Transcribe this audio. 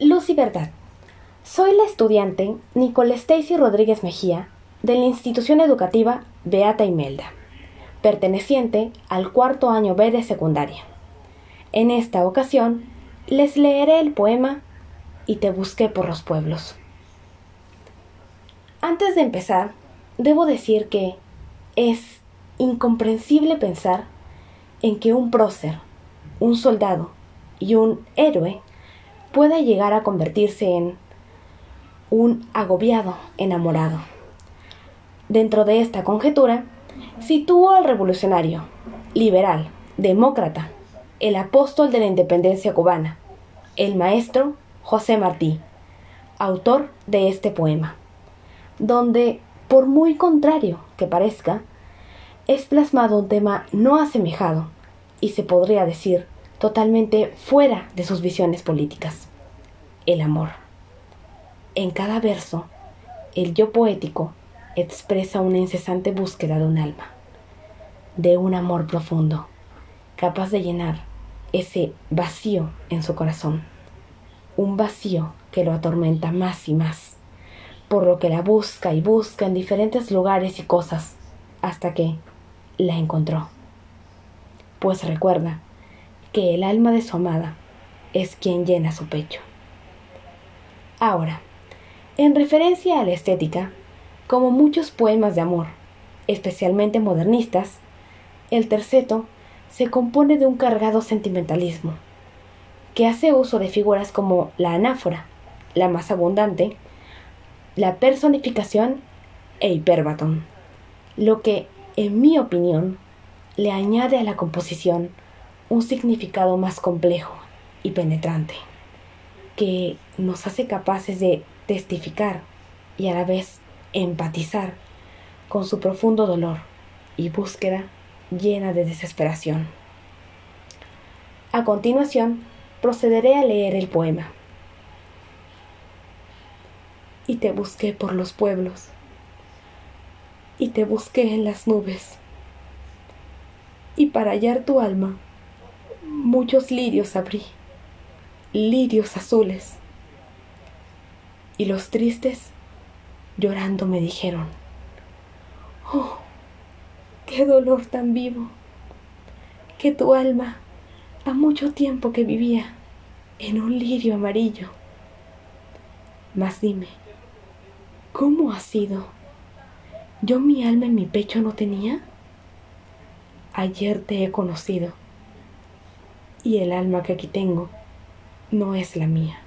Luz y Verdad. Soy la estudiante Nicole Stacy Rodríguez Mejía de la institución educativa Beata Imelda, perteneciente al cuarto año B de secundaria. En esta ocasión les leeré el poema Y te busqué por los pueblos. Antes de empezar, debo decir que es incomprensible pensar en que un prócer, un soldado y un héroe pueda llegar a convertirse en un agobiado enamorado. Dentro de esta conjetura, sitúo al revolucionario, liberal, demócrata, el apóstol de la independencia cubana, el maestro José Martí, autor de este poema, donde, por muy contrario que parezca, es plasmado un tema no asemejado y se podría decir totalmente fuera de sus visiones políticas, el amor. En cada verso, el yo poético expresa una incesante búsqueda de un alma, de un amor profundo, capaz de llenar ese vacío en su corazón, un vacío que lo atormenta más y más, por lo que la busca y busca en diferentes lugares y cosas, hasta que la encontró. Pues recuerda que el alma de su amada es quien llena su pecho. Ahora, en referencia a la estética, como muchos poemas de amor, especialmente modernistas, el terceto se compone de un cargado sentimentalismo, que hace uso de figuras como la anáfora, la más abundante, la personificación e hiperbatón, lo que, en mi opinión, le añade a la composición un significado más complejo y penetrante, que nos hace capaces de testificar y a la vez empatizar con su profundo dolor y búsqueda llena de desesperación. A continuación, procederé a leer el poema. Y te busqué por los pueblos, y te busqué en las nubes, y para hallar tu alma, muchos lirios abrí, lirios azules, y los tristes llorando me dijeron, oh, qué dolor tan vivo, que tu alma ha mucho tiempo que vivía en un lirio amarillo. Mas dime, ¿cómo ha sido? ¿Yo mi alma en mi pecho no tenía? Ayer te he conocido y el alma que aquí tengo no es la mía.